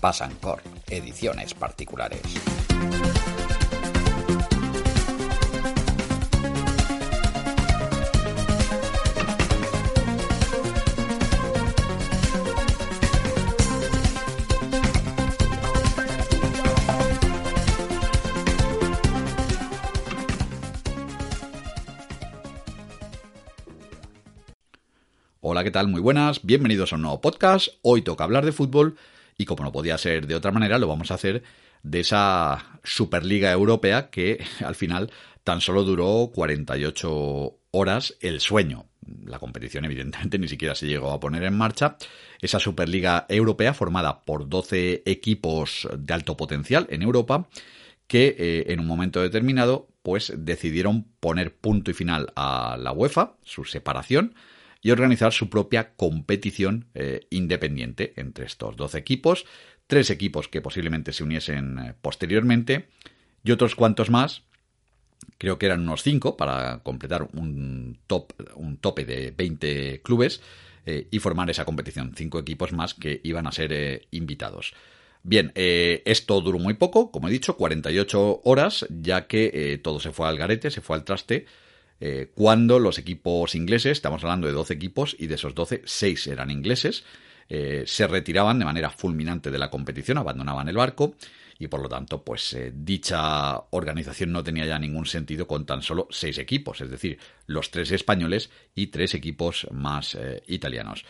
Pasancor, ediciones particulares. Hola, ¿qué tal? Muy buenas, bienvenidos a un nuevo podcast. Hoy toca hablar de fútbol y como no podía ser de otra manera, lo vamos a hacer de esa Superliga Europea que al final tan solo duró 48 horas el sueño. La competición evidentemente ni siquiera se llegó a poner en marcha. Esa Superliga Europea formada por 12 equipos de alto potencial en Europa que eh, en un momento determinado pues decidieron poner punto y final a la UEFA, su separación, organizar su propia competición eh, independiente entre estos 12 equipos, tres equipos que posiblemente se uniesen eh, posteriormente y otros cuantos más, creo que eran unos 5 para completar un, top, un tope de 20 clubes eh, y formar esa competición, cinco equipos más que iban a ser invitados. Bien, esto duró muy poco, como he dicho, 48 horas, ya que todo se fue al garete, se fue al traste, eh, cuando los equipos ingleses, estamos hablando de 12 equipos y de esos 12, 6 eran ingleses, eh, se retiraban de manera fulminante de la competición, abandonaban el barco y por lo tanto, pues eh, dicha organización no tenía ya ningún sentido con tan solo 6 equipos, es decir, los 3 españoles y 3 equipos más italianos.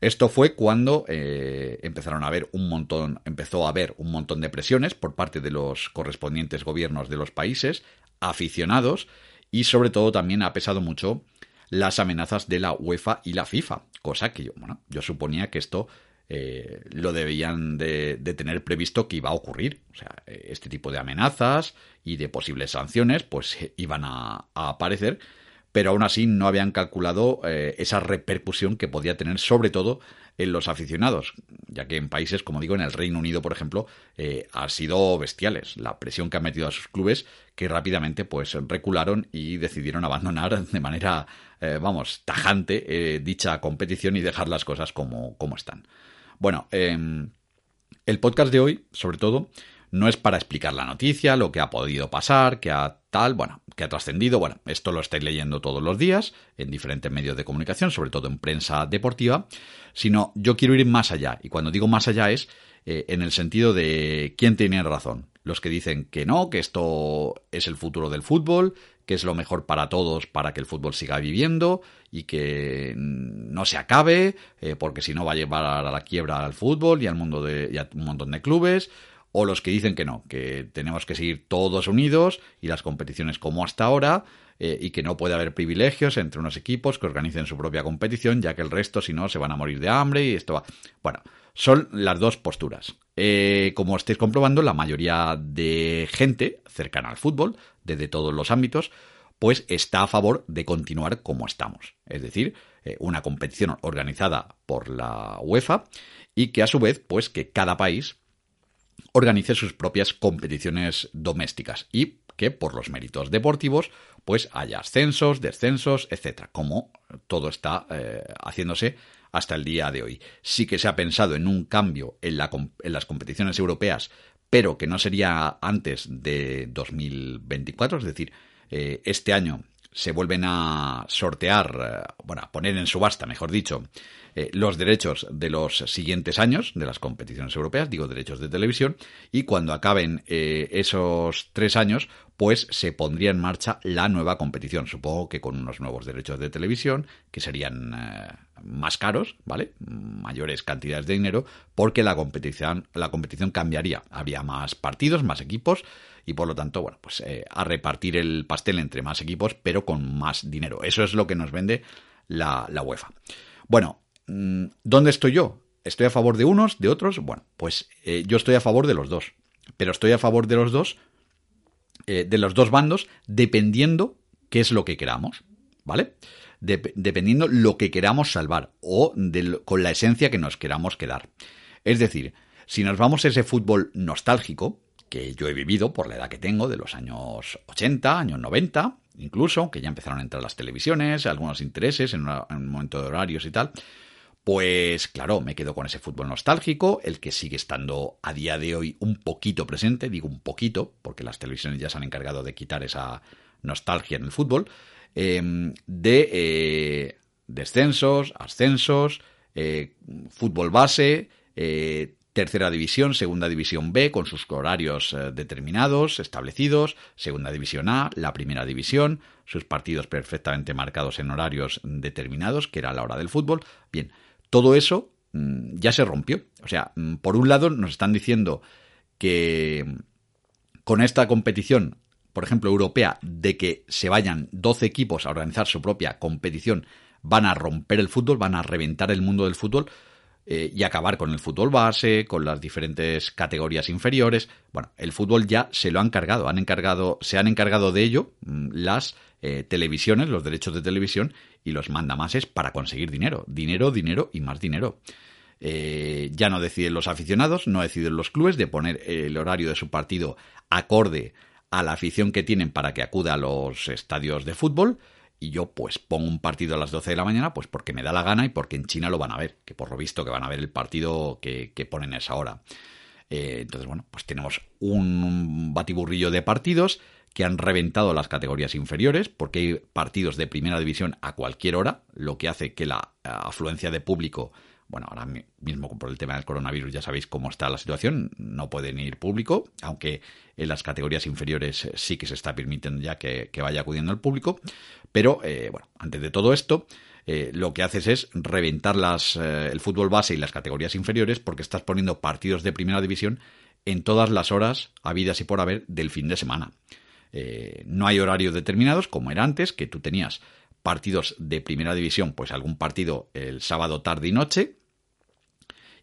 Esto fue cuando empezaron a haber un montón, empezó a haber un montón de presiones por parte de los correspondientes gobiernos de los países, aficionados, y sobre todo también ha pesado mucho las amenazas de la UEFA y la FIFA, cosa que yo, bueno, yo suponía que esto eh, lo debían de, tener previsto que iba a ocurrir. O sea, este tipo de amenazas y de posibles sanciones pues iban a, aparecer, pero aún así no habían calculado eh, esa repercusión que podía tener sobre todo en los aficionados, ya que en países, como digo, en el Reino Unido, por ejemplo, eh, ha sido bestiales la presión que han metido a sus clubes, que rápidamente pues recularon y decidieron abandonar de manera, eh, vamos, tajante eh, dicha competición y dejar las cosas como, como están. Bueno, em, el podcast de hoy, sobre todo, no es para explicar la noticia, lo que ha podido pasar, que ha tal, bueno, que ha trascendido, bueno, esto lo estáis leyendo todos los días en diferentes medios de comunicación, sobre todo en prensa deportiva, sino yo quiero ir más allá, y cuando digo más allá es eh, en el sentido de quién tiene razón, los que dicen que no, que esto es el futuro del fútbol, que es lo mejor para todos para que el fútbol siga viviendo y que no se acabe, eh, porque si no va a llevar a la quiebra al fútbol y al mundo de y a un montón de clubes, o los que dicen que no, que tenemos que seguir todos unidos y las competiciones como hasta ahora, eh, y que no puede haber privilegios entre unos equipos que organicen su propia competición, ya que el resto, si no, se van a morir de hambre y esto va. Bueno, son las dos posturas. Eh, como estáis comprobando, la mayoría de gente cercana al fútbol, desde todos los ámbitos, pues está a favor de continuar como estamos. Es decir, eh, una competición organizada por la UEFA y que a su vez, pues que cada país organice sus propias competiciones domésticas y que por los méritos deportivos pues haya ascensos, descensos, etcétera, como todo está eh, haciéndose hasta el día de hoy. Sí que se ha pensado en un cambio en, las competiciones europeas, pero que no sería antes de 2024, es decir, eh, este año se vuelven a sortear, eh, bueno, a poner en subasta, mejor dicho, eh, los derechos de los siguientes años de las competiciones europeas, digo derechos de televisión, y cuando acaben eh, esos tres años, pues se pondría en marcha la nueva competición, supongo que con unos nuevos derechos de televisión, que serían más caros, ¿vale? Mayores cantidades de dinero, porque la competición, la competición cambiaría. Había más partidos, más equipos, y por lo tanto, bueno, pues eh, a repartir el pastel entre más equipos, pero con más dinero. Eso es lo que nos vende la, UEFA. Bueno, mm, ¿dónde estoy yo? ¿Estoy a favor de unos, de otros? Bueno, pues eh, yo estoy a favor de los dos. Pero estoy a favor de los dos, eh, de los dos bandos, dependiendo qué es lo que queramos, ¿vale? dependiendo lo que queramos salvar o con la esencia que nos queramos quedar. Es decir, si nos vamos a ese fútbol nostálgico, que yo he vivido por la edad que tengo, de los años 80, años 90, incluso, que ya empezaron a entrar las televisiones, algunos intereses en, un momento de horarios y tal, Pues claro, me quedo con ese fútbol nostálgico, el que sigue estando a día de hoy un poquito presente, digo un poquito, porque las televisiones ya se han encargado de quitar esa nostalgia en el fútbol, em, de eh, descensos, ascensos, eh, fútbol base, eh, tercera división, segunda división B, con sus horarios determinados, establecidos, segunda división A, la primera división, sus partidos perfectamente marcados en horarios determinados, que era la hora del fútbol. Bien, todo eso mm, ya se rompió. O sea, mm, por un lado nos están diciendo que mm, con esta competición, por ejemplo, europea, de que se vayan 12 equipos a organizar su propia competición, van a romper el fútbol, van a reventar el mundo del fútbol eh, y acabar con el fútbol base, con las diferentes categorías inferiores. Bueno, el fútbol ya se lo han cargado, han encargado, se han encargado de ello las eh, televisiones, los derechos de televisión y los mandamases para conseguir dinero. Dinero, dinero y más dinero. Eh, ya no deciden los aficionados, no deciden los clubes de poner el horario de su partido acorde a la afición que tienen para que acuda a los estadios de fútbol. Y yo pues pongo un partido a las 12 de la mañana pues porque me da la gana y porque en China lo van a ver, que por lo visto que van a ver el partido que, ponen a esa hora. Eh, entonces, bueno, pues tenemos un batiburrillo de partidos que han reventado las categorías inferiores, porque hay partidos de primera división a cualquier hora, lo que hace que la eh, afluencia de público, bueno, ahora mismo por el tema del coronavirus ya sabéis cómo está la situación, no pueden ir público, aunque en las categorías inferiores eh, sí que se está permitiendo ya que, vaya acudiendo el público, pero eh, bueno, antes de todo esto, lo que haces es reventar el fútbol base y las categorías inferiores porque estás poniendo partidos de primera división en todas las horas habidas y por haber del fin de semana. Eh, no hay horarios determinados, como era antes, que tú tenías partidos de primera división, pues algún partido el sábado tarde y noche.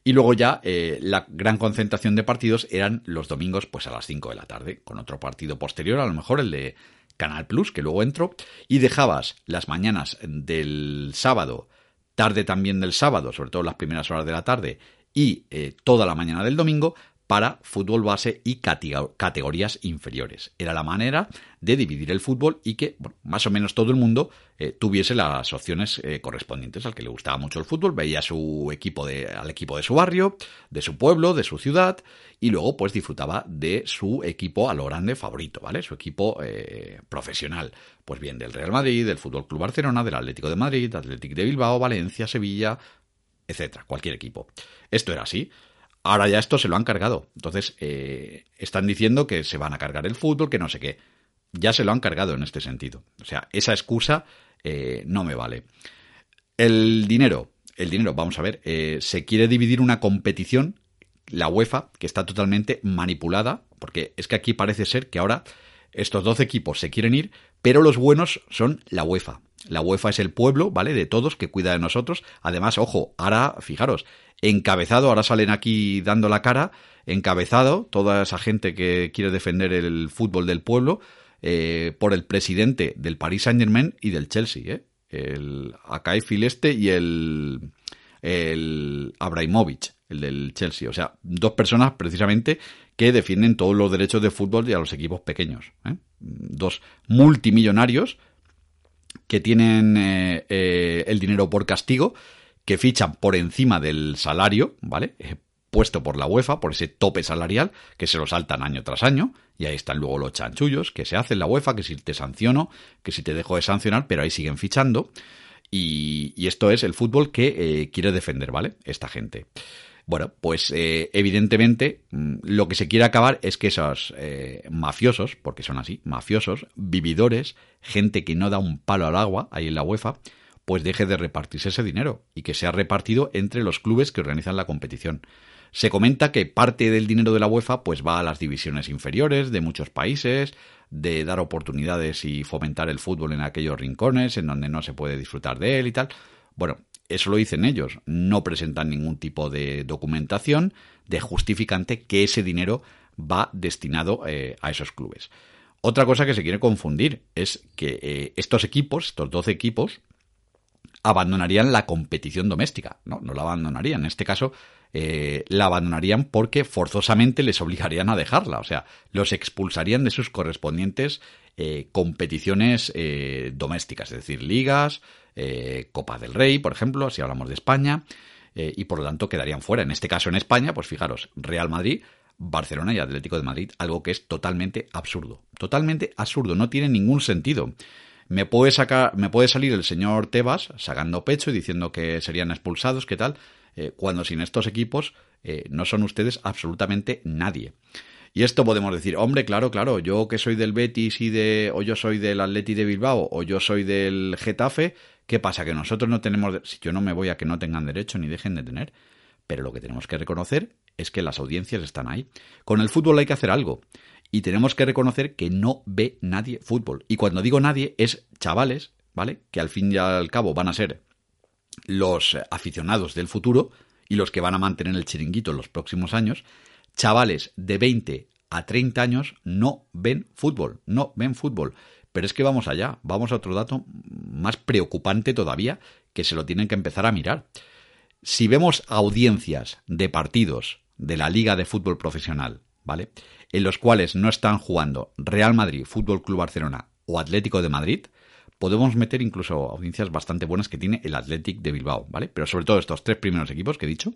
Y luego ya eh, la gran concentración de partidos eran los domingos pues a las 5 de la tarde, con otro partido posterior, a lo mejor el de Canal Plus, que luego entró, y dejabas las mañanas del sábado, tarde también del sábado, sobre todo las primeras horas de la tarde, y eh, toda la mañana del domingo para fútbol base y categorías inferiores. Era la manera de dividir el fútbol y que más o menos todo el mundo eh, tuviese las opciones eh, correspondientes. Al que le gustaba mucho el fútbol veía su equipo de, al equipo de su barrio, de su pueblo, de su ciudad y luego pues disfrutaba de su equipo a lo grande favorito, ¿vale? Su equipo eh, profesional. Pues bien, del Real Madrid, del Fútbol Club Barcelona, del Atlético de Madrid, Atlético de Bilbao, Valencia, Sevilla, etcétera, cualquier equipo. Esto era así. Ahora ya esto se lo han cargado. Entonces, eh, están diciendo que se van a cargar el fútbol, que no sé qué. Ya se lo han cargado en este sentido. O sea, esa excusa eh, no me vale. El dinero, el dinero, vamos a ver, eh, se quiere dividir una competición, la UEFA, que está totalmente manipulada, porque es que aquí parece ser que ahora estos 12 equipos se quieren ir, pero los buenos son la UEFA. La UEFA es el pueblo, ¿vale? De todos que cuida de nosotros. Además, ojo, ahora, fijaros, encabezado, ahora salen aquí dando la cara, encabezado, toda esa gente que quiere defender el fútbol del pueblo, eh, por el presidente del Paris Saint Germain y del Chelsea, ¿eh? El Akai Fileste y el, el el del Chelsea. O sea, dos personas precisamente que defienden todos los derechos de fútbol y a los equipos pequeños. ¿eh? Dos multimillonarios que tienen eh, eh, el dinero por castigo, que fichan por encima del salario, ¿vale? Eh, puesto por la UEFA, por ese tope salarial, que se lo saltan año tras año, y ahí están luego los chanchullos que se hacen la UEFA, que si te sanciono, que si te dejo de sancionar, pero ahí siguen fichando. Y, esto es el fútbol que quiere defender, ¿vale? Esta gente. Bueno, pues eh, evidentemente mm, lo que se quiere acabar es que esos eh, mafiosos, porque son así, mafiosos, vividores, gente que no da un palo al agua ahí en la UEFA, pues deje de repartirse ese dinero y que sea repartido entre los clubes que organizan la competición. Se comenta que parte del dinero de la UEFA pues va a las divisiones inferiores de muchos países, de dar oportunidades y fomentar el fútbol en aquellos rincones en donde no se puede disfrutar de él y tal. Bueno, eso lo dicen ellos. No presentan ningún tipo de documentación de justificante que ese dinero va destinado eh, a esos clubes. Otra cosa que se quiere confundir es que eh, estos equipos, estos 12 equipos, abandonarían la competición doméstica. No, no la abandonarían. En este caso, eh, la abandonarían porque forzosamente les obligarían a dejarla. O sea, los expulsarían de sus correspondientes competiciones domésticas, es decir, ligas, eh, Copa del Rey, por ejemplo, si hablamos de España, eh, y por lo tanto quedarían fuera. En este caso en España, pues fijaros, Real Madrid, Barcelona y Atlético de Madrid, algo que es totalmente absurdo. Totalmente absurdo, no tiene ningún sentido. Me puede sacar, me puede salir el señor Tebas sacando pecho y diciendo que serían expulsados, ¿qué tal? Eh, cuando sin estos equipos no son ustedes absolutamente nadie. Y esto podemos decir, hombre, claro, claro, yo que soy del Betis y de, o yo soy del Atleti de Bilbao, o yo soy del Getafe, ¿qué pasa? Que nosotros no tenemos, si yo no me voy a que no tengan derecho ni dejen de tener, pero lo que tenemos que reconocer es que las audiencias están ahí. Con el fútbol hay que hacer algo. Y tenemos que reconocer que no ve nadie fútbol. Y cuando digo nadie, es chavales, ¿vale? Que al fin y al cabo van a ser los aficionados del futuro y los que van a mantener el chiringuito en los próximos años, chavales de 20 a 30 años no ven fútbol, no ven fútbol. Pero es que vamos allá, vamos a otro dato más preocupante todavía, que se lo tienen que empezar a mirar. Si vemos audiencias de partidos de la Liga de Fútbol Profesional, ¿vale? En los cuales no están jugando Real Madrid, Fútbol Club Barcelona o Atlético de Madrid, podemos meter incluso audiencias bastante buenas que tiene el Athletic de Bilbao, ¿vale? Pero sobre todo estos tres primeros equipos que he dicho,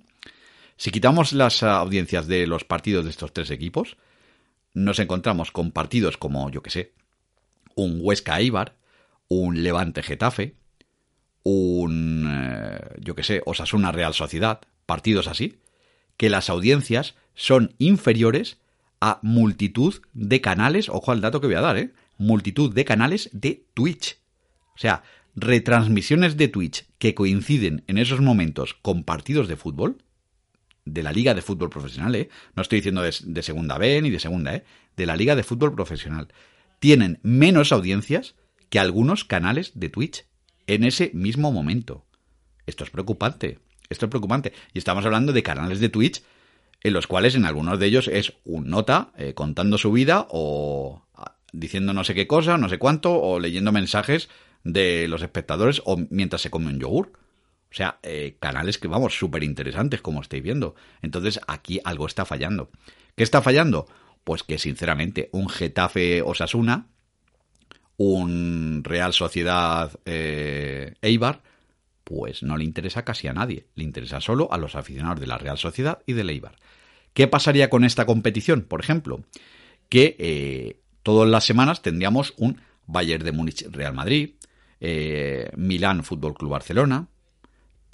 si quitamos las audiencias de los partidos de estos tres equipos, nos encontramos con partidos como, yo que sé, un Huesca Eibar, un Levante Getafe, un, eh, yo que sé, Osasuna Real Sociedad, partidos así, que las audiencias son inferiores a multitud de canales, ojo al dato que voy a dar, ¿eh? multitud de canales de Twitch. O sea, retransmisiones de Twitch que coinciden en esos momentos con partidos de fútbol, de la Liga de Fútbol Profesional, ¿eh? no estoy diciendo de, segunda B ni de segunda, ¿eh? de la Liga de Fútbol Profesional, tienen menos audiencias que algunos canales de Twitch en ese mismo momento. Esto es preocupante, esto es preocupante. Y estamos hablando de canales de Twitch en los cuales en algunos de ellos es un nota eh, contando su vida o ah, diciendo no sé qué cosa, no sé cuánto, o leyendo mensajes de los espectadores o mientras se come un yogur. O sea, eh, canales que, vamos, súper interesantes, como estáis viendo. Entonces, aquí algo está fallando. ¿Qué está fallando? Pues que, sinceramente, un Getafe Osasuna, un Real Sociedad eh, Eibar, pues no le interesa casi a nadie. Le interesa solo a los aficionados de la Real Sociedad y del Eibar. ¿Qué pasaría con esta competición, por ejemplo? Que eh, todas las semanas tendríamos un Bayern de Múnich Real Madrid, Milán Fútbol Club Barcelona,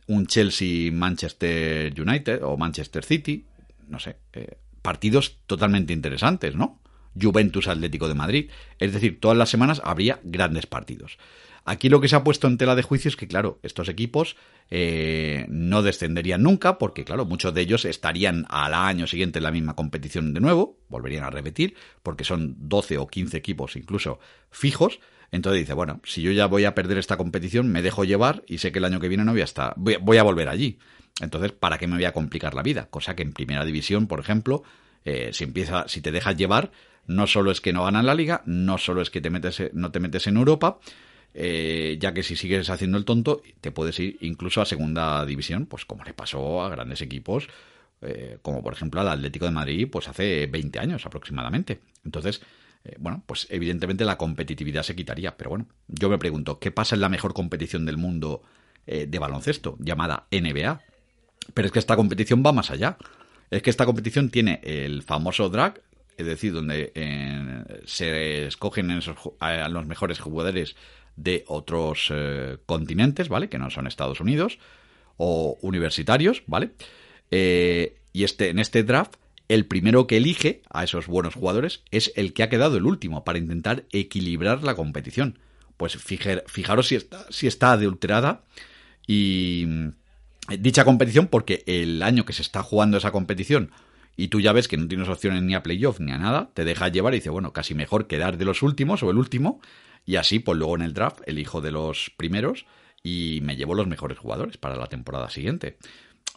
un Chelsea-Manchester United o Manchester City, no sé, eh, partidos totalmente interesantes, ¿no? Juventus Atlético de Madrid. Es decir, todas las semanas habría grandes partidos. Aquí lo que se ha puesto en tela de juicio es que, claro, estos equipos eh, no descenderían nunca, porque, claro, muchos de ellos estarían al año siguiente en la misma competición de nuevo, volverían a repetir, porque son 12 o 15 equipos incluso fijos, entonces dice, bueno, si yo ya voy a perder esta competición, me dejo llevar y sé que el año que viene no voy a estar, voy, a volver allí. Entonces, ¿para qué me voy a complicar la vida? Cosa que en primera división, por ejemplo, eh, si empieza, si te dejas llevar, no solo es que no ganan la liga, no solo es que te metes, no te metes en Europa, eh, ya que si sigues haciendo el tonto, te puedes ir incluso a segunda división, pues como le pasó a grandes equipos, eh, como por ejemplo al Atlético de Madrid, pues hace 20 años aproximadamente. Entonces, eh, bueno, pues evidentemente la competitividad se quitaría. Pero bueno, yo me pregunto, ¿qué pasa en la mejor competición del mundo eh, de baloncesto, llamada NBA? Pero es que esta competición va más allá. Es que esta competición tiene el famoso drag, es decir, donde eh, se escogen a los mejores jugadores de otros continentes, ¿vale? Que no son Estados Unidos, o universitarios, ¿vale? y este, en este draft el primero que elige a esos buenos jugadores es el que ha quedado el último para intentar equilibrar la competición. Pues fijaros si está, si está adulterada y mm, dicha competición porque el año que se está jugando esa competición y tú ya ves que no tienes opciones ni a playoff ni a nada, te dejas llevar y dice, bueno, casi mejor quedar de los últimos o el último y así pues luego en el draft elijo de los primeros y me llevo los mejores jugadores para la temporada siguiente.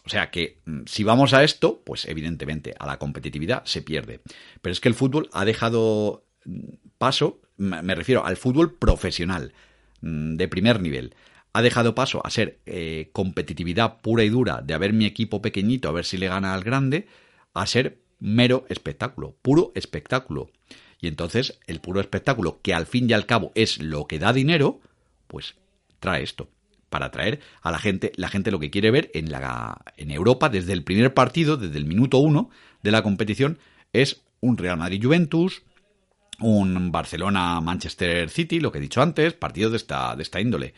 O sea que mm, si vamos a esto, pues evidentemente a la competitividad se pierde. Pero es que el fútbol ha dejado mm, paso, me refiero al fútbol profesional, mm, de primer nivel. Ha dejado paso a ser eh, competitividad pura y dura de a ver mi equipo pequeñito, a ver si le gana al grande, a ser mero espectáculo, puro espectáculo. Y entonces el puro espectáculo, que al fin y al cabo es lo que da dinero, pues trae esto. Para atraer a la gente. La gente lo que quiere ver en, la, en Europa, desde el primer partido, desde el minuto uno de la competición, es un Real Madrid-Juventus, un Barcelona-Manchester City, lo que he dicho antes, partidos de esta, de esta índole.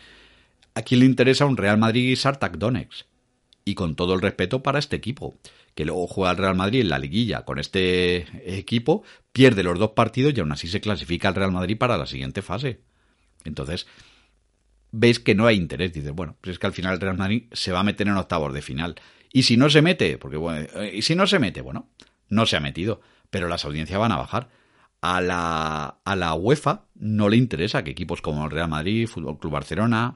¿A quién le interesa un Real Madrid-Sartak Donetsk? Y con todo el respeto para este equipo, que luego juega el Real Madrid en la liguilla con este equipo, pierde los dos partidos y aún así se clasifica el Real Madrid para la siguiente fase. Entonces, veis que no hay interés. Dices, bueno, pues es que al final el Real Madrid se va a meter en octavos de final. Y si no se mete, porque bueno, y si no se mete, bueno, no se ha metido, pero las audiencias van a bajar. A la, a la UEFA no le interesa que equipos como el Real Madrid, Fútbol Club Barcelona,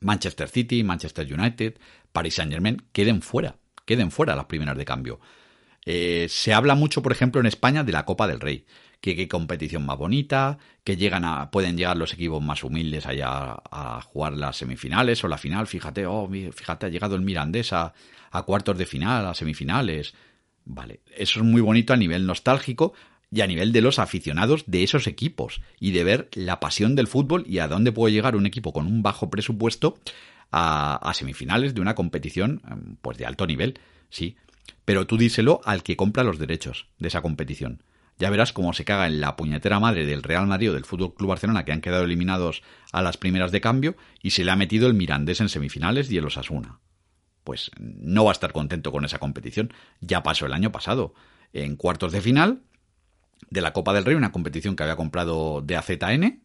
Manchester City, Manchester United, Paris Saint Germain queden fuera, queden fuera las primeras de cambio. Eh, se habla mucho, por ejemplo, en España de la Copa del Rey que qué competición más bonita, que llegan a, pueden llegar los equipos más humildes allá a, jugar las semifinales o la final, fíjate, oh, fíjate, ha llegado el Mirandés a, cuartos de final, a semifinales. Vale, eso es muy bonito a nivel nostálgico y a nivel de los aficionados de esos equipos y de ver la pasión del fútbol y a dónde puede llegar un equipo con un bajo presupuesto a, a semifinales de una competición pues de alto nivel, sí. Pero tú díselo al que compra los derechos de esa competición ya verás cómo se caga en la puñetera madre del Real Madrid o del Fútbol Club Barcelona que han quedado eliminados a las primeras de cambio y se le ha metido el Mirandés en semifinales y el Osasuna. Pues no va a estar contento con esa competición. Ya pasó el año pasado. En cuartos de final de la Copa del Rey, una competición que había comprado de AZN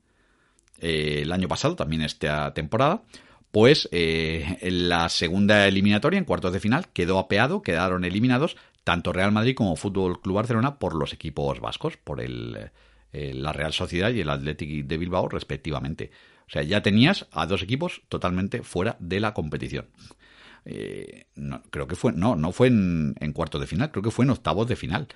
eh, el año pasado, también esta temporada, pues eh, en la segunda eliminatoria, en cuartos de final, quedó apeado, quedaron eliminados tanto Real Madrid como Fútbol Club Barcelona por los equipos vascos, por el, eh, la Real Sociedad y el Athletic de Bilbao respectivamente. O sea, ya tenías a dos equipos totalmente fuera de la competición. Eh, creo que fue, no, no fue en, en cuartos de final, creo que fue en octavos de final.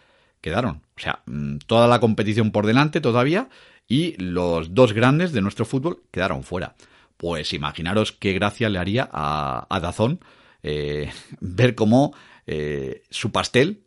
Quedaron. O sea, mm, toda la competición por delante todavía y los dos grandes de nuestro fútbol quedaron fuera. Pues imaginaros qué gracia le haría a, a Dazón eh, ver cómo eh, su pastel,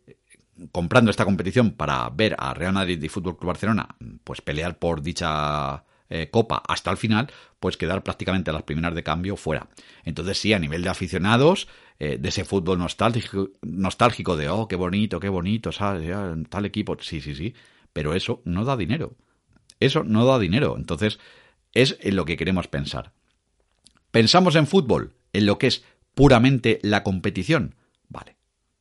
comprando esta competición para ver a Real Madrid y Fútbol Club Barcelona, pues pelear por dicha eh, copa hasta el final, pues quedar prácticamente a las primeras de cambio fuera. Entonces sí, a nivel de aficionados, eh, de ese fútbol nostálgico, nostálgico de, oh, qué bonito, qué bonito, tal equipo, sí, sí, sí, pero eso no da dinero. Eso no da dinero. Entonces, es en lo que queremos pensar. Pensamos en fútbol, en lo que es puramente la competición.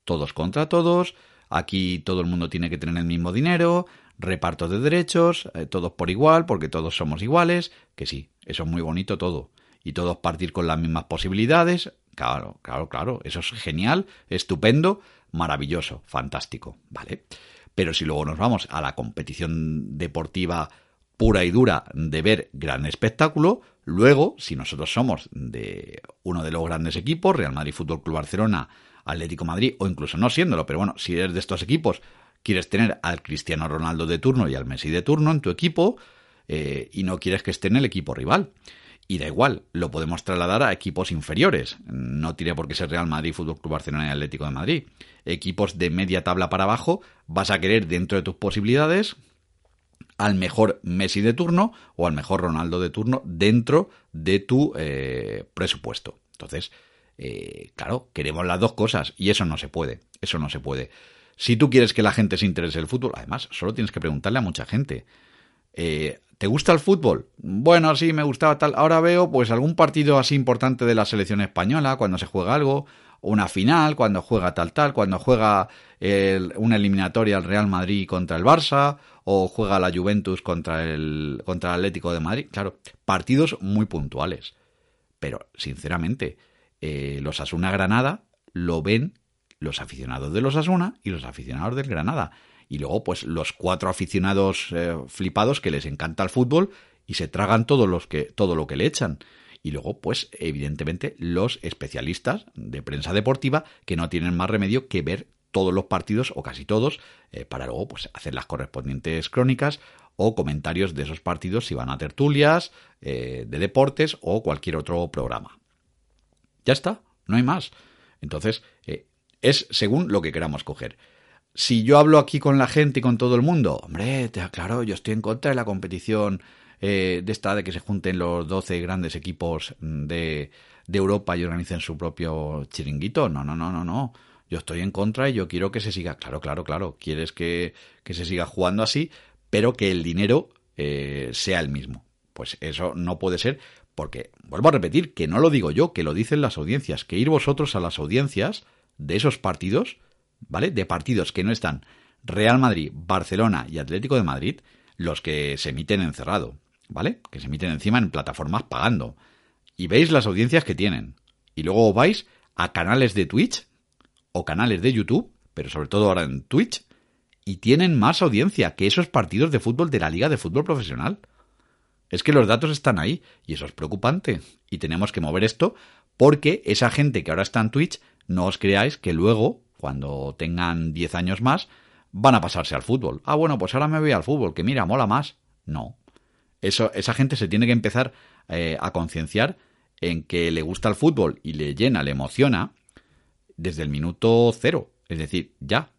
Todos contra todos, aquí todo el mundo tiene que tener el mismo dinero, reparto de derechos, eh, todos por igual, porque todos somos iguales, que sí, eso es muy bonito todo. Y todos partir con las mismas posibilidades, claro, claro, claro, eso es genial, estupendo, maravilloso, fantástico, ¿vale? Pero si luego nos vamos a la competición deportiva pura y dura de ver gran espectáculo, luego, si nosotros somos de uno de los grandes equipos, Real Madrid Fútbol Club Barcelona, Atlético Madrid, o incluso no siéndolo, pero bueno, si eres de estos equipos, quieres tener al Cristiano Ronaldo de turno y al Messi de turno en tu equipo, eh, y no quieres que esté en el equipo rival. Y da igual, lo podemos trasladar a equipos inferiores. No tiene por qué ser Real Madrid, Fútbol Club Barcelona y Atlético de Madrid. Equipos de media tabla para abajo, vas a querer dentro de tus posibilidades al mejor Messi de turno o al mejor Ronaldo de turno dentro de tu eh, presupuesto. Entonces, eh, claro, queremos las dos cosas y eso no se puede, eso no se puede. Si tú quieres que la gente se interese el fútbol, además, solo tienes que preguntarle a mucha gente. Eh, ¿Te gusta el fútbol? Bueno, sí, me gustaba tal. Ahora veo pues algún partido así importante de la selección española, cuando se juega algo, una final, cuando juega tal tal, cuando juega una eliminatoria el Real Madrid contra el Barça, o juega la Juventus contra el, contra el Atlético de Madrid. Claro, partidos muy puntuales. Pero, sinceramente, eh, los Asuna Granada lo ven los aficionados de los Asuna y los aficionados del Granada. Y luego, pues, los cuatro aficionados eh, flipados que les encanta el fútbol y se tragan todo, los que, todo lo que le echan. Y luego, pues, evidentemente, los especialistas de prensa deportiva que no tienen más remedio que ver todos los partidos, o casi todos, eh, para luego pues, hacer las correspondientes crónicas o comentarios de esos partidos si van a tertulias, de deportes o cualquier otro programa. Ya está, no hay más. Entonces, eh, es según lo que queramos coger. Si yo hablo aquí con la gente y con todo el mundo, hombre, te aclaro, yo estoy en contra de la competición eh, de esta de que se junten los 12 grandes equipos de, Europa y organicen su propio chiringuito. No, no, no, no, no. Yo estoy en contra y yo quiero que se siga. Claro, claro, claro. Quieres que, que se siga jugando así, pero que el dinero eh, sea el mismo. Pues eso no puede ser porque, vuelvo a repetir, que no lo digo yo, que lo dicen las audiencias, que ir vosotros a las audiencias de esos partidos, ¿vale? De partidos que no están Real Madrid, Barcelona y Atlético de Madrid, los que se emiten encerrado, ¿vale? Que se emiten encima en plataformas pagando. Y veis las audiencias que tienen. Y luego vais a canales de Twitch o canales de YouTube, pero sobre todo ahora en Twitch, y tienen más audiencia que esos partidos de fútbol de la Liga de Fútbol Profesional. Es que los datos están ahí y eso es preocupante. Y tenemos que mover esto porque esa gente que ahora está en Twitch, no os creáis que luego, cuando tengan 10 años más, van a pasarse al fútbol. Ah, bueno, pues ahora me voy al fútbol, que mira, mola más. No. Eso, esa gente se tiene que empezar eh, a concienciar en que le gusta el fútbol y le llena, le emociona desde el minuto cero. Es decir, ya.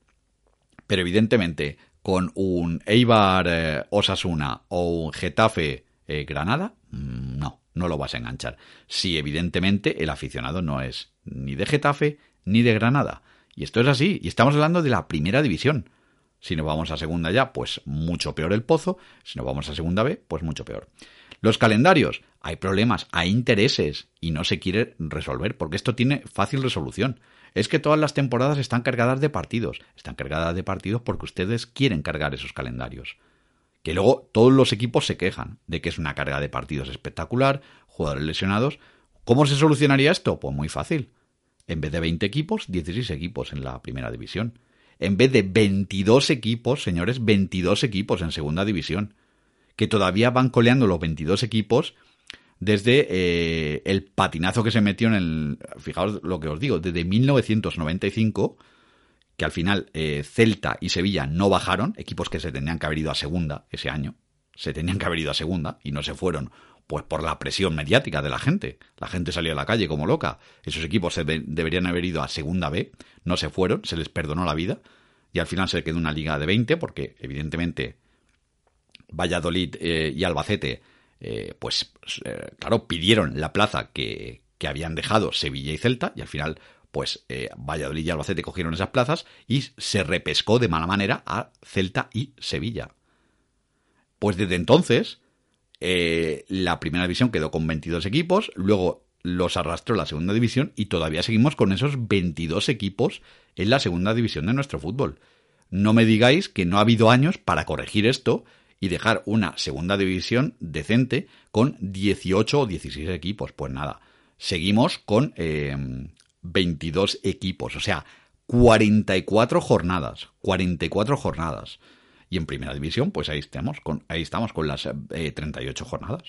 Pero evidentemente, con un Eibar eh, Osasuna o un Getafe eh, Granada, mm, no, no lo vas a enganchar. Si evidentemente el aficionado no es ni de Getafe ni de Granada. Y esto es así, y estamos hablando de la primera división. Si nos vamos a segunda ya, pues mucho peor el pozo. Si nos vamos a segunda B, pues mucho peor. Los calendarios, hay problemas, hay intereses y no se quiere resolver porque esto tiene fácil resolución. Es que todas las temporadas están cargadas de partidos. Están cargadas de partidos porque ustedes quieren cargar esos calendarios. Que luego todos los equipos se quejan de que es una carga de partidos espectacular, jugadores lesionados. ¿Cómo se solucionaría esto? Pues muy fácil. En vez de 20 equipos, 16 equipos en la primera división en vez de 22 equipos, señores, 22 equipos en segunda división, que todavía van coleando los 22 equipos desde eh, el patinazo que se metió en el, fijaos lo que os digo, desde 1995, que al final eh, Celta y Sevilla no bajaron, equipos que se tenían que haber ido a segunda ese año, se tenían que haber ido a segunda y no se fueron, pues por la presión mediática de la gente. La gente salió a la calle como loca. Esos equipos se deberían haber ido a segunda B, no se fueron, se les perdonó la vida y al final se quedó una liga de 20 porque evidentemente Valladolid eh, y Albacete, eh, pues claro, pidieron la plaza que, habían dejado Sevilla y Celta y al final pues Valladolid y Albacete cogieron esas plazas y se repescó de mala manera a Celta y Sevilla. Pues desde entonces eh, la primera división quedó con 22 equipos, luego los arrastró la segunda división y todavía seguimos con esos 22 equipos en la segunda división de nuestro fútbol. No me digáis que no ha habido años para corregir esto y dejar una segunda división decente con 18 o 16 equipos. Pues nada, seguimos con 22 eh, equipos, o sea, 44 jornadas, 44 jornadas. Y en primera división, pues ahí estamos con, ahí estamos con las 38 eh, jornadas.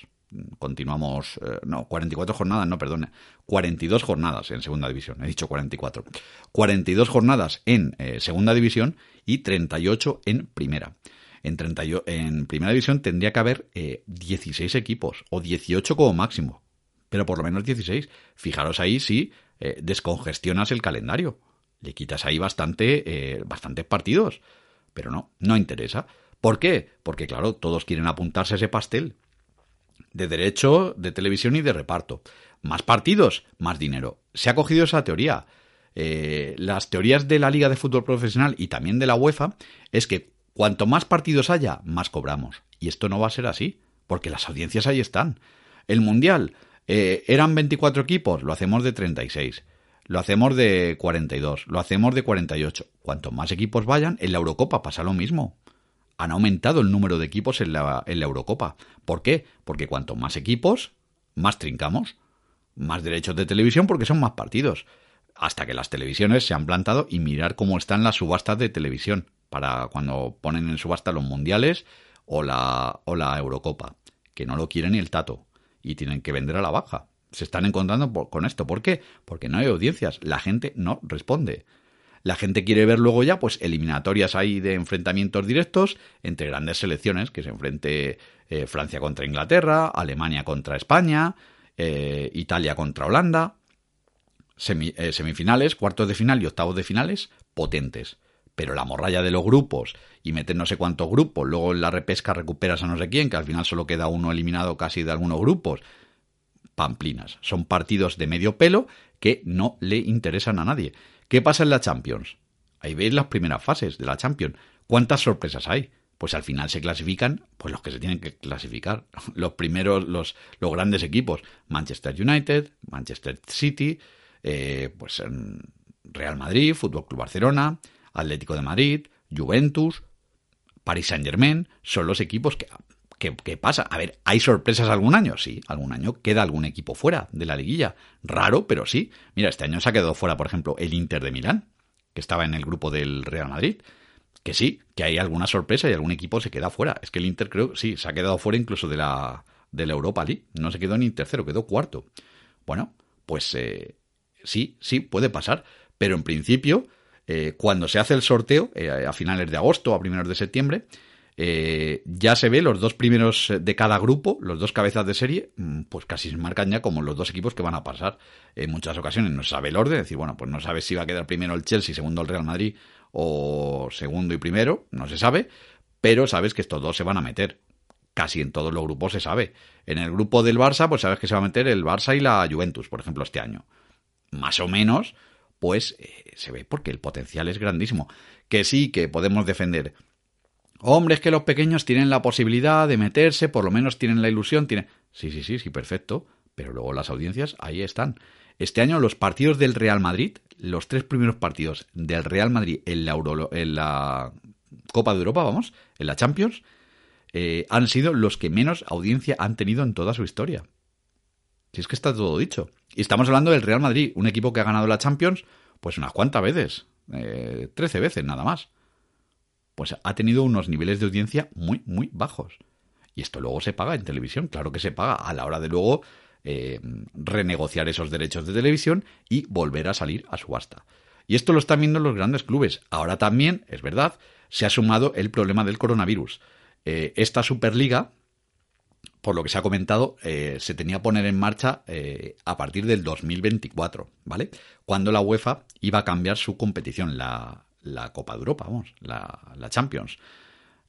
Continuamos, eh, no, 44 jornadas, no, perdone, 42 jornadas en segunda división, he dicho 44. 42 jornadas en eh, segunda división y 38 en primera. En, 30, en primera división tendría que haber 16 equipos o 18 como máximo, pero por lo menos 16. Fijaros ahí si descongestionas el calendario. Le quitas ahí bastante, bastantes partidos. Pero no, no interesa. ¿Por qué? Porque claro, todos quieren apuntarse a ese pastel. De derecho, de televisión y de reparto. Más partidos, más dinero. Se ha cogido esa teoría. Eh, las teorías de la Liga de Fútbol Profesional y también de la UEFA es que cuanto más partidos haya, más cobramos. Y esto no va a ser así, porque las audiencias ahí están. El Mundial, eh, eran 24 equipos, lo hacemos de 36. Lo hacemos de 42, lo hacemos de 48. Cuanto más equipos vayan, en la Eurocopa pasa lo mismo. Han aumentado el número de equipos en la, Eurocopa. ¿Por qué? Porque cuanto más equipos, más trincamos. Más derechos de televisión porque son más partidos. Hasta que las televisiones se han plantado y mirar cómo están las subastas de televisión. Para cuando ponen en subasta los mundiales o la, o la Eurocopa. Que no lo quiere ni el tato. Y tienen que vender a la baja se están encontrando con esto. ¿Por qué? Porque no hay audiencias, la gente no responde. La gente quiere ver luego ya, pues, eliminatorias ahí de enfrentamientos directos entre grandes selecciones, que se enfrente eh, Francia contra Inglaterra, Alemania contra España, eh, Italia contra Holanda, eh, semifinales, cuartos de final y octavos de finales potentes. Pero la morralla de los grupos y meter no sé cuántos grupos, luego en la repesca recuperas a no sé quién, que al final solo queda uno eliminado casi de algunos grupos, pamplinas. Son partidos de medio pelo que no le interesan a nadie. ¿Qué pasa en la Champions? Ahí veis las primeras fases de la Champions. ¿Cuántas sorpresas hay? Pues al final se clasifican pues los que se tienen que clasificar. Los primeros, los, los grandes equipos. Manchester United, Manchester City, eh, pues Real Madrid, Fútbol Club Barcelona, Atlético de Madrid, Juventus, Paris Saint Germain, son los equipos que ¿Qué, pasa? A ver, ¿hay sorpresas algún año? Sí, algún año queda algún equipo fuera de la liguilla. Raro, pero sí. Mira, este año se ha quedado fuera, por ejemplo, el Inter de Milán, que estaba en el grupo del Real Madrid. Que sí, que hay alguna sorpresa y algún equipo se queda fuera. Es que el Inter creo, sí, se ha quedado fuera incluso de la, de la Europa League. No se quedó ni tercero, quedó cuarto. Bueno, pues eh, sí, sí, puede pasar. Pero en principio, eh, cuando se hace el sorteo, eh, a finales de agosto, a primeros de septiembre, eh, ya se ve los dos primeros de cada grupo, los dos cabezas de serie, mm, pues casi se marcan ya como los dos equipos que van a pasar. En muchas ocasiones no se sabe el orden, es decir, bueno, pues no sabe si va a quedar primero el Chelsea, segundo el Real Madrid o segundo y primero, no se sabe, pero sabes que estos dos se van a meter. Casi en todos los grupos se sabe. En el grupo del Barça, pues sabes que se va a meter el Barça y la Juventus, por ejemplo, este año. Más o menos, pues eh, se ve porque el potencial es grandísimo. Que sí, que podemos defender Hombre, es que los pequeños tienen la posibilidad de meterse, por lo menos tienen la ilusión, tienen... Sí, sí, sí, sí, perfecto. Pero luego las audiencias ahí están. Este año los partidos del Real Madrid, los tres primeros partidos del Real Madrid en la, en la Copa de Europa, vamos, en la Champions, eh, han sido los que menos audiencia han tenido en toda su historia. Si es que está todo dicho. Y estamos hablando del Real Madrid, un equipo que ha ganado la Champions, pues unas cuantas veces. Eh, trece veces nada más pues ha tenido unos niveles de audiencia muy, muy bajos. Y esto luego se paga en televisión, claro que se paga a la hora de luego eh, renegociar esos derechos de televisión y volver a salir a subasta. Y esto lo están viendo los grandes clubes. Ahora también, es verdad, se ha sumado el problema del coronavirus. Eh, esta Superliga, por lo que se ha comentado, eh, se tenía que poner en marcha a partir del 2024, ¿vale? Cuando la UEFA iba a cambiar su competición, la, la Copa de Europa, vamos, la, Champions.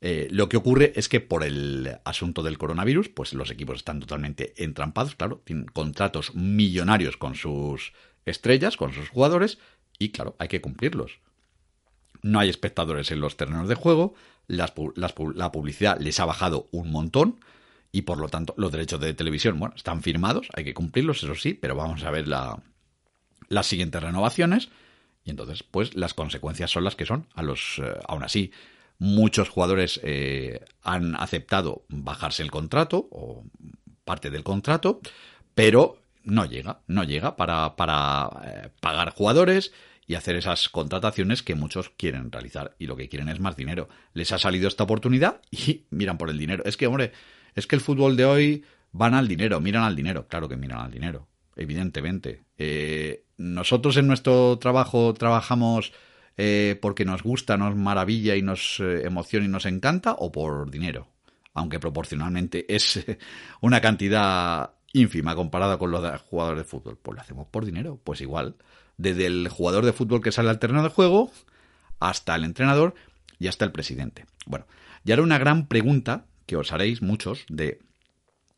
Eh, lo que ocurre es que por el asunto del coronavirus, pues los equipos están totalmente entrampados, claro, tienen contratos millonarios con sus estrellas, con sus jugadores, y claro, hay que cumplirlos. No hay espectadores en los terrenos de juego, la publicidad les ha bajado un montón, y por lo tanto los derechos de televisión, bueno, están firmados, hay que cumplirlos, eso sí, pero vamos a ver la, las siguientes renovaciones y entonces, pues las consecuencias son las que son. A los, eh, aún así, muchos jugadores eh, han aceptado bajarse el contrato o parte del contrato, pero no llega, no llega para, para eh, pagar jugadores y hacer esas contrataciones que muchos quieren realizar y lo que quieren es más dinero. Les ha salido esta oportunidad y miran por el dinero. Es que, hombre, es que el fútbol de hoy van al dinero, miran al dinero. Claro que miran al dinero, evidentemente. Eh, nosotros en nuestro trabajo trabajamos eh, porque nos gusta, nos maravilla y nos eh, emociona y nos encanta o por dinero, aunque proporcionalmente es una cantidad ínfima comparada con los jugadores de fútbol. Pues lo hacemos por dinero, pues igual, desde el jugador de fútbol que sale al terreno de juego hasta el entrenador y hasta el presidente. Bueno, y ahora una gran pregunta que os haréis muchos de,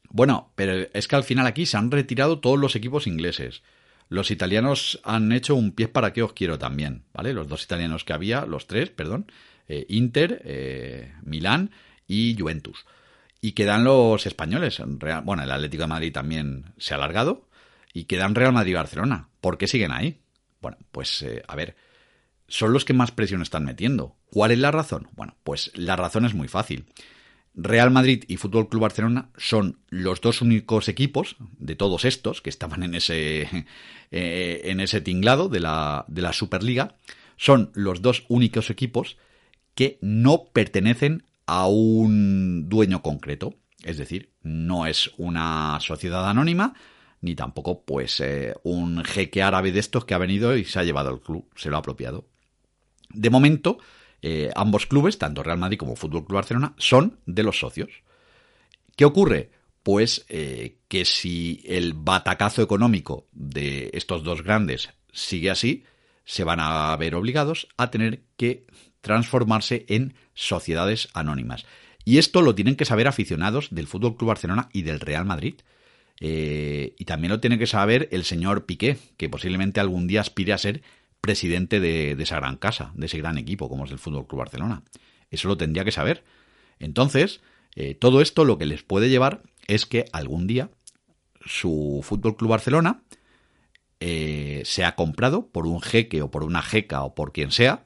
bueno, pero es que al final aquí se han retirado todos los equipos ingleses. Los italianos han hecho un pie para que os quiero también, ¿vale? Los dos italianos que había, los tres, perdón, eh, Inter, eh, Milán y Juventus. Y quedan los españoles. bueno, el Atlético de Madrid también se ha alargado. Y quedan Real Madrid y Barcelona. ¿Por qué siguen ahí? Bueno, pues eh, a ver, son los que más presión están metiendo. ¿Cuál es la razón? Bueno, pues la razón es muy fácil. Real Madrid y Fútbol Club Barcelona son los dos únicos equipos de todos estos que estaban en ese, eh, en ese tinglado de la, de la Superliga. Son los dos únicos equipos que no pertenecen a un dueño concreto. Es decir, no es una sociedad anónima, ni tampoco pues eh, un jeque árabe de estos que ha venido y se ha llevado el club, se lo ha apropiado. De momento, eh, ambos clubes, tanto Real Madrid como Fútbol Club Barcelona, son de los socios. ¿Qué ocurre? Pues eh, que si el batacazo económico de estos dos grandes sigue así, se van a ver obligados a tener que transformarse en sociedades anónimas. Y esto lo tienen que saber aficionados del Fútbol Club Barcelona y del Real Madrid. eh, y también lo tiene que saber el señor Piqué, que posiblemente algún día aspire a ser presidente de, esa gran casa, de ese gran equipo como es el Fútbol Club Barcelona. Eso lo tendría que saber. Entonces, eh, todo esto lo que les puede llevar es que algún día su Fútbol Club Barcelona eh, sea comprado por un jeque o por una jeca o por quien sea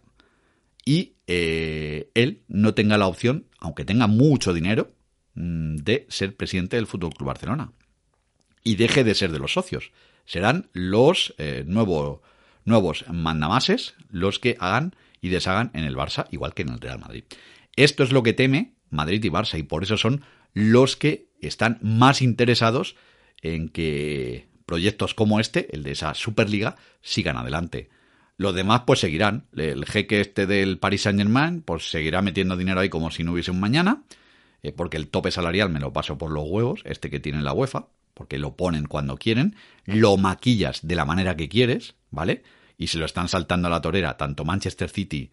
y eh, él no tenga la opción, aunque tenga mucho dinero, mm, de ser presidente del Fútbol Club Barcelona y deje de ser de los socios. Serán los eh, nuevos, nuevos mandamases los que hagan y deshagan en el Barça, igual que en el Real Madrid. Esto es lo que teme Madrid y Barça y por eso son los que están más interesados en que proyectos como este, el de esa Superliga, sigan adelante. Los demás pues seguirán. El jeque este del Paris Saint Germain pues seguirá metiendo dinero ahí como si no hubiese un mañana, eh, porque el tope salarial me lo paso por los huevos, este que tiene la UEFA, porque lo ponen cuando quieren, lo maquillas de la manera que quieres, ¿vale? Y se lo están saltando a la torera tanto Manchester City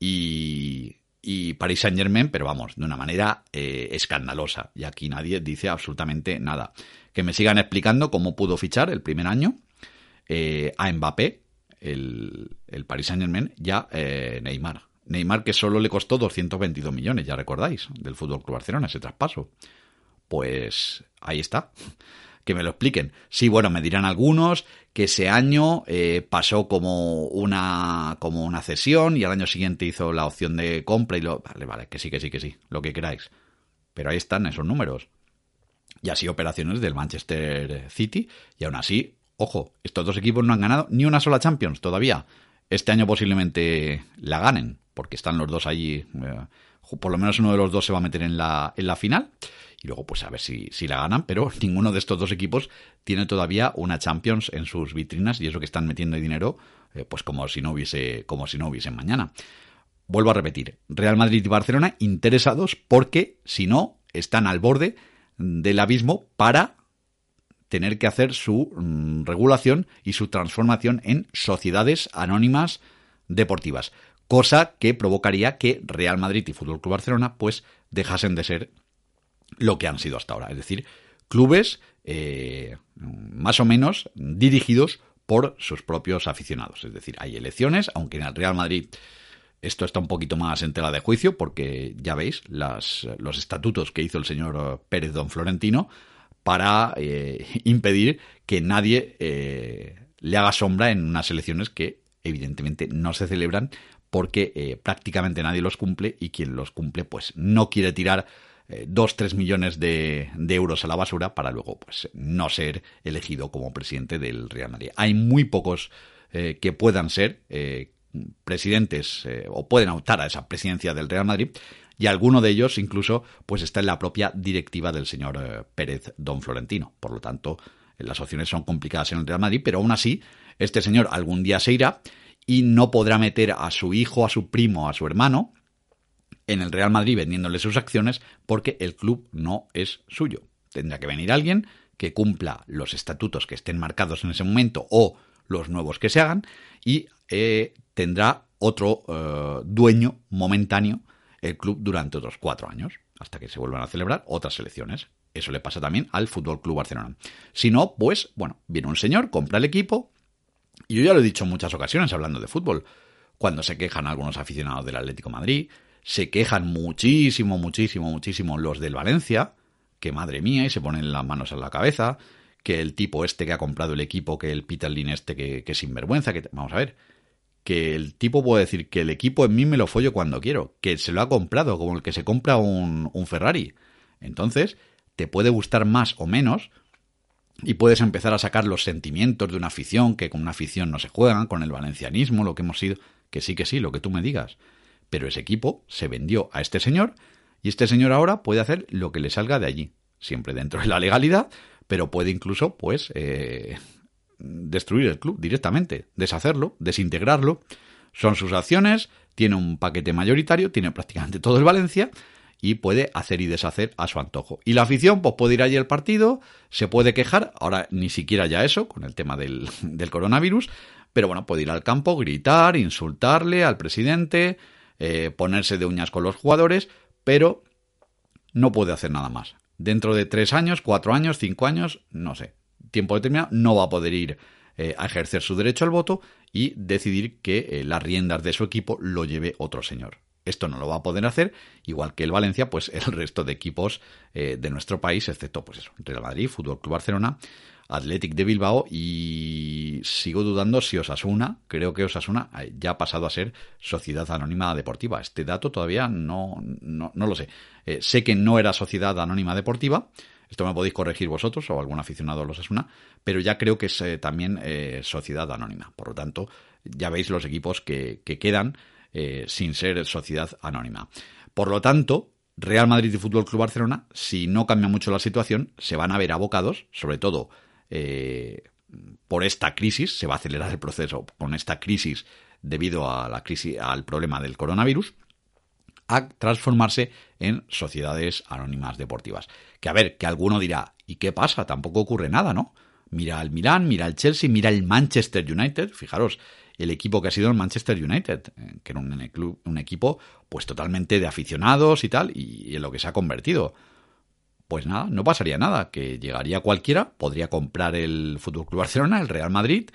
y, y Paris Saint Germain, pero vamos, de una manera eh, escandalosa. Y aquí nadie dice absolutamente nada. Que me sigan explicando cómo pudo fichar el primer año eh, a Mbappé, el, el, Paris Saint Germain, ya eh, Neymar. Neymar que solo le costó 222 millones, ya recordáis, del Fútbol Club Barcelona, ese traspaso. Pues ahí está que me lo expliquen. Sí, bueno, me dirán algunos que ese año eh, pasó como una, como una cesión y al año siguiente hizo la opción de compra y lo... Vale, vale, que sí, que sí, que sí, lo que queráis. Pero ahí están esos números. Y así operaciones del Manchester City y aún así, ojo, estos dos equipos no han ganado ni una sola Champions todavía. Este año posiblemente la ganen, porque están los dos allí. Eh, por lo menos uno de los dos se va a meter en la, en la final y luego pues a ver si, si la ganan, pero ninguno de estos dos equipos tiene todavía una Champions en sus vitrinas y eso que están metiendo dinero eh, pues como si no hubiese como si no hubiese mañana. Vuelvo a repetir, Real Madrid y Barcelona interesados porque si no están al borde del abismo para tener que hacer su mm, regulación y su transformación en sociedades anónimas deportivas, cosa que provocaría que Real Madrid y Fútbol Club Barcelona pues dejasen de ser lo que han sido hasta ahora. Es decir, clubes eh, más o menos dirigidos por sus propios aficionados. Es decir, hay elecciones, aunque en el Real Madrid esto está un poquito más en tela de juicio, porque ya veis los estatutos que hizo el señor Pérez Don Florentino para eh, impedir que nadie eh, le haga sombra en unas elecciones que evidentemente no se celebran porque prácticamente nadie los cumple y quien los cumple pues no quiere tirar eh, dos, tres millones de, euros a la basura para luego pues, no ser elegido como presidente del Real Madrid. Hay muy pocos eh, que puedan ser eh, presidentes o pueden optar a esa presidencia del Real Madrid y alguno de ellos incluso pues está en la propia directiva del señor Pérez Don Florentino. Por lo tanto, las opciones son complicadas en el Real Madrid, pero aún así este señor algún día se irá y no podrá meter a su hijo, a su primo, a su hermano en el Real Madrid vendiéndole sus acciones porque el club no es suyo. Tendrá que venir alguien que cumpla los estatutos que estén marcados en ese momento o los nuevos que se hagan y eh, tendrá otro eh, dueño momentáneo el club durante otros cuatro años hasta que se vuelvan a celebrar otras elecciones. Eso le pasa también al Fútbol Club Barcelona. Si no, pues bueno, viene un señor, compra el equipo. Y yo ya lo he dicho en muchas ocasiones hablando de fútbol. Cuando se quejan algunos aficionados del Atlético Madrid, se quejan muchísimo, muchísimo, muchísimo los del Valencia, que madre mía, y se ponen las manos en la cabeza, que el tipo este que ha comprado el equipo, que el Peter Lin este que, que sinvergüenza, que vamos a ver, que el tipo puede decir que el equipo en mí me lo follo cuando quiero, que se lo ha comprado, como el que se compra un, un Ferrari. Entonces, te puede gustar más o menos, y puedes empezar a sacar los sentimientos de una afición, que con una afición no se juegan, con el valencianismo, lo que hemos sido, que sí, que sí, lo que tú me digas pero ese equipo se vendió a este señor y este señor ahora puede hacer lo que le salga de allí, siempre dentro de la legalidad, pero puede incluso, pues, eh, destruir el club directamente, deshacerlo, desintegrarlo. Son sus acciones, tiene un paquete mayoritario, tiene prácticamente todo el Valencia y puede hacer y deshacer a su antojo. Y la afición, pues puede ir allí al partido, se puede quejar, ahora ni siquiera ya eso, con el tema del, del coronavirus, pero bueno, puede ir al campo, gritar, insultarle al presidente, eh, ponerse de uñas con los jugadores, pero no puede hacer nada más. dentro de tres años, cuatro años, cinco años, no sé, tiempo determinado, no va a poder ir eh, a ejercer su derecho al voto y decidir que eh, las riendas de su equipo lo lleve otro señor. Esto no lo va a poder hacer, igual que el Valencia, pues el resto de equipos de nuestro país, excepto pues eso, Real Madrid, Fútbol Club Barcelona, Athletic de Bilbao y sigo dudando si Osasuna, creo que Osasuna ya ha pasado a ser Sociedad Anónima Deportiva. Este dato todavía no, no, lo sé. sé que no era Sociedad Anónima Deportiva, esto me podéis corregir vosotros o algún aficionado a los Asuna, pero ya creo que es eh, también eh, sociedad anónima. Por lo tanto, ya veis los equipos que, quedan eh, sin ser sociedad anónima. Por lo tanto, Real Madrid y Fútbol Club Barcelona, si no cambia mucho la situación, se van a ver abocados, sobre todo por esta crisis, se va a acelerar el proceso con esta crisis debido a la crisis, al problema del coronavirus, a transformarse en sociedades anónimas deportivas. Que a ver, que alguno dirá, ¿y qué pasa? Tampoco ocurre nada, ¿no? Mira el Milan, mira el Chelsea, mira el Manchester United, fijaros, el equipo que ha sido el Manchester United, eh, que era un, un equipo pues totalmente de aficionados y tal, y en lo que se ha convertido. Pues nada, no pasaría nada, que llegaría cualquiera, podría comprar el Fútbol Club Barcelona, el Real Madrid,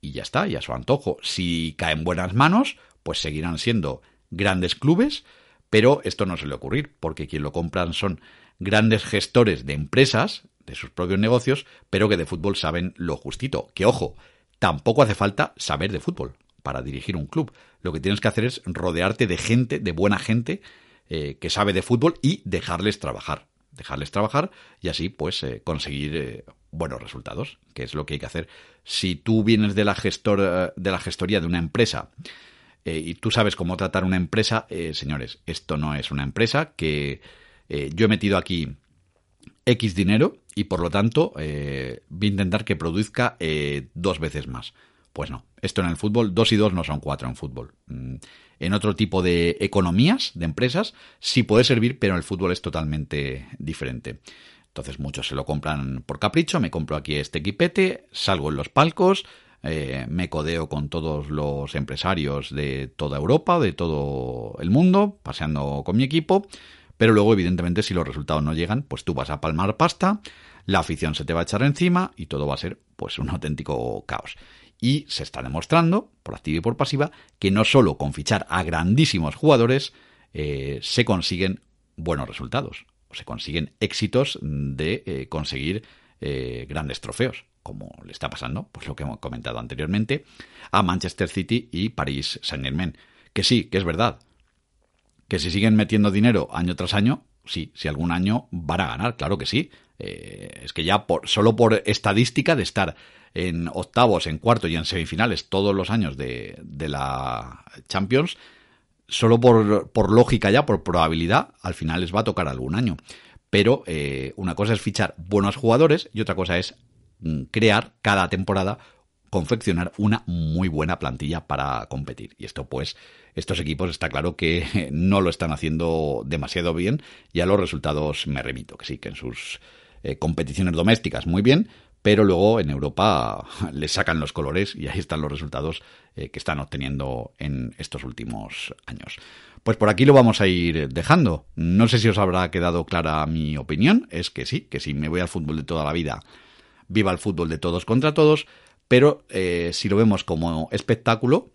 y ya está, y a su antojo. Si caen buenas manos, pues seguirán siendo grandes clubes, pero esto no se le ocurrir, porque quien lo compran son grandes gestores de empresas, de sus propios negocios, pero que de fútbol saben lo justito. Que ojo, tampoco hace falta saber de fútbol para dirigir un club. Lo que tienes que hacer es rodearte de gente, de buena gente, eh, que sabe de fútbol y dejarles trabajar. Dejarles trabajar y así, pues, eh, conseguir eh, buenos resultados, que es lo que hay que hacer. Si tú vienes de la, gestor, de la gestoría de una empresa eh, y tú sabes cómo tratar una empresa, eh, señores, esto no es una empresa que eh, yo he metido aquí X dinero y por lo tanto voy a intentar que produzca dos veces más. Pues no, esto en el fútbol, dos y dos no son cuatro en fútbol. En otro tipo de economías, de empresas, sí puede servir, pero en el fútbol es totalmente diferente. Entonces muchos se lo compran por capricho, me compro aquí este equipete, salgo en los palcos, eh, me codeo con todos los empresarios de toda Europa, de todo el mundo, paseando con mi equipo, pero luego evidentemente si los resultados no llegan, pues tú vas a palmar pasta, la afición se te va a echar encima y todo va a ser pues un auténtico caos. Y se está demostrando, por activa y por pasiva, que no solo con fichar a grandísimos jugadores eh, se consiguen buenos resultados, o se consiguen éxitos de eh, conseguir grandes trofeos como le está pasando, pues lo que hemos comentado anteriormente, a Manchester City y París Saint-Germain. Que sí, que es verdad. Que si siguen metiendo dinero año tras año, sí, si algún año van a ganar, claro que sí. Eh, es que ya por, solo por estadística de estar en octavos, en cuartos y en semifinales todos los años de, la Champions, solo por, por, lógica ya, por probabilidad, al final les va a tocar algún año. Pero eh, una cosa es fichar buenos jugadores y otra cosa es Mm, crear cada temporada confeccionar una muy buena plantilla para competir. Y esto pues, estos equipos está claro que no lo están haciendo demasiado bien y a los resultados me remito, que sí, que en sus eh, competiciones domésticas muy bien, pero luego en Europa les sacan los colores y ahí están los resultados eh, que están obteniendo en estos últimos años. Pues por aquí lo vamos a ir dejando. No sé si os habrá quedado clara mi opinión, es que sí, que si me voy al fútbol de toda la vida viva el fútbol de todos contra todos, pero eh, si lo vemos como espectáculo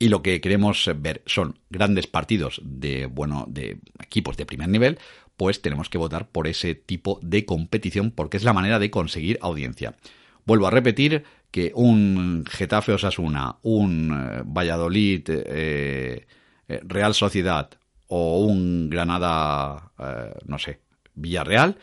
y lo que queremos ver son grandes partidos de bueno de equipos de primer nivel, pues tenemos que votar por ese tipo de competición porque es la manera de conseguir audiencia. Vuelvo a repetir que un Getafe Osasuna, un eh, Valladolid eh, Real Sociedad o un Granada, no sé, Villarreal,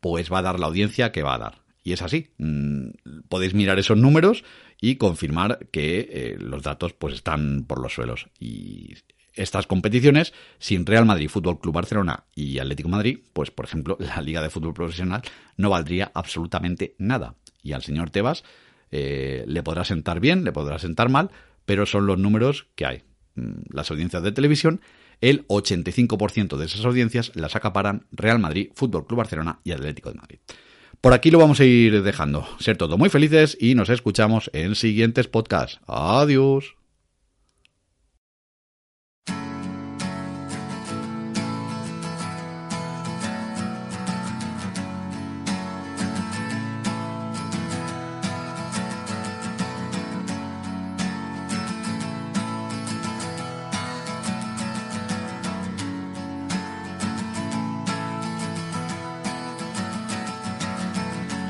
pues va a dar la audiencia que va a dar. Y es así. Mm, podéis mirar esos números y confirmar que eh, los datos pues están por los suelos. Y estas competiciones, sin Real Madrid, Fútbol Club Barcelona y Atlético Madrid, pues por ejemplo, la Liga de Fútbol Profesional no valdría absolutamente nada. Y al señor Tebas eh, le podrá sentar bien, le podrá sentar mal, pero son los números que hay. Mm, las audiencias de televisión, el 85% de esas audiencias las acaparan Real Madrid, Fútbol Club Barcelona y Atlético de Madrid. Por aquí lo vamos a ir dejando. Ser todo muy felices y nos escuchamos en siguientes podcasts. Adiós.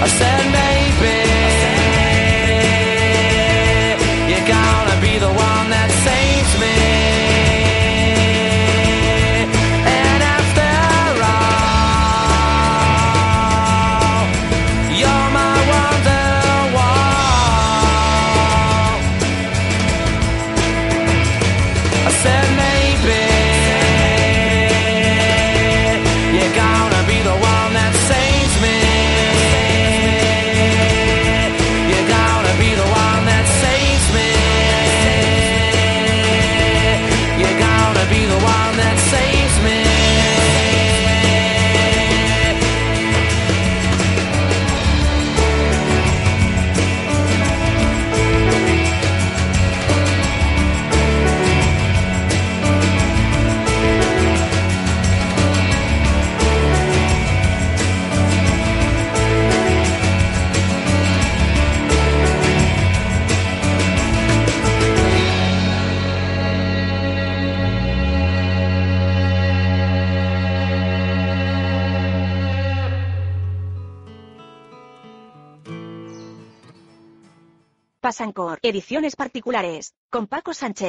I said, Ediciones particulares. Con Paco Sánchez.